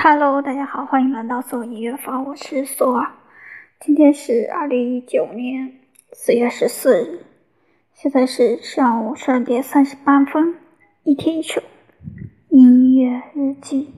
Hello，大家好，欢迎来到索音乐房，我是索尔。今天是二零一九年四月十四日，现在是上午十二点三十八分。一天一首音乐日记。